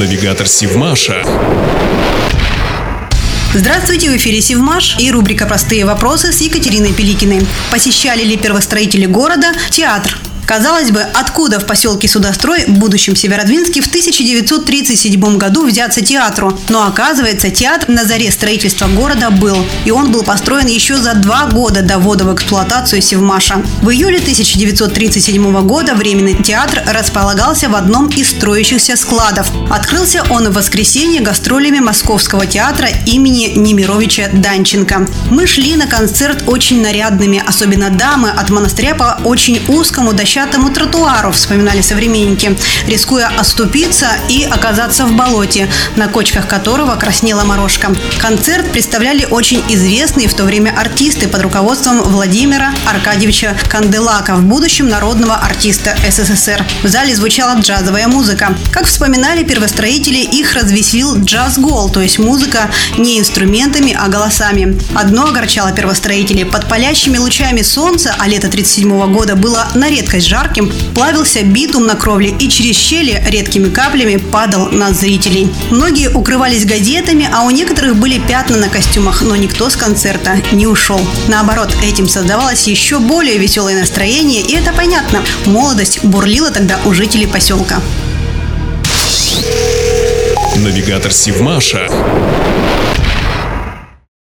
Навигатор Сивмаша. Здравствуйте, в эфире Севмаш и рубрика «Простые вопросы» с Екатериной Пеликиной. Посещали ли первостроители города театр? Казалось бы, откуда в поселке Судострой, будущем Северодвинске, в 1937 году взяться театру? Но оказывается, театр на заре строительства города был. И он был построен еще за два года до ввода в эксплуатацию Севмаша. В июле 1937 года временный театр располагался в одном из строящихся складов. Открылся он в воскресенье гастролями Московского театра имени Немировича Данченко. Мы шли на концерт очень нарядными, особенно дамы, от монастыря по очень узкому дощатому брусчатому тротуару, вспоминали современники, рискуя оступиться и оказаться в болоте, на кочках которого краснела морожка. Концерт представляли очень известные в то время артисты под руководством Владимира Аркадьевича Канделака, в будущем народного артиста СССР. В зале звучала джазовая музыка. Как вспоминали первостроители, их развеселил джаз-гол, то есть музыка не инструментами, а голосами. Одно огорчало первостроителей. Под палящими лучами солнца, а лето 1937 года было на редкость жарким, плавился битум на кровле и через щели редкими каплями падал на зрителей. Многие укрывались газетами, а у некоторых были пятна на костюмах, но никто с концерта не ушел. Наоборот, этим создавалось еще более веселое настроение, и это понятно. Молодость бурлила тогда у жителей поселка. Навигатор Сивмаша.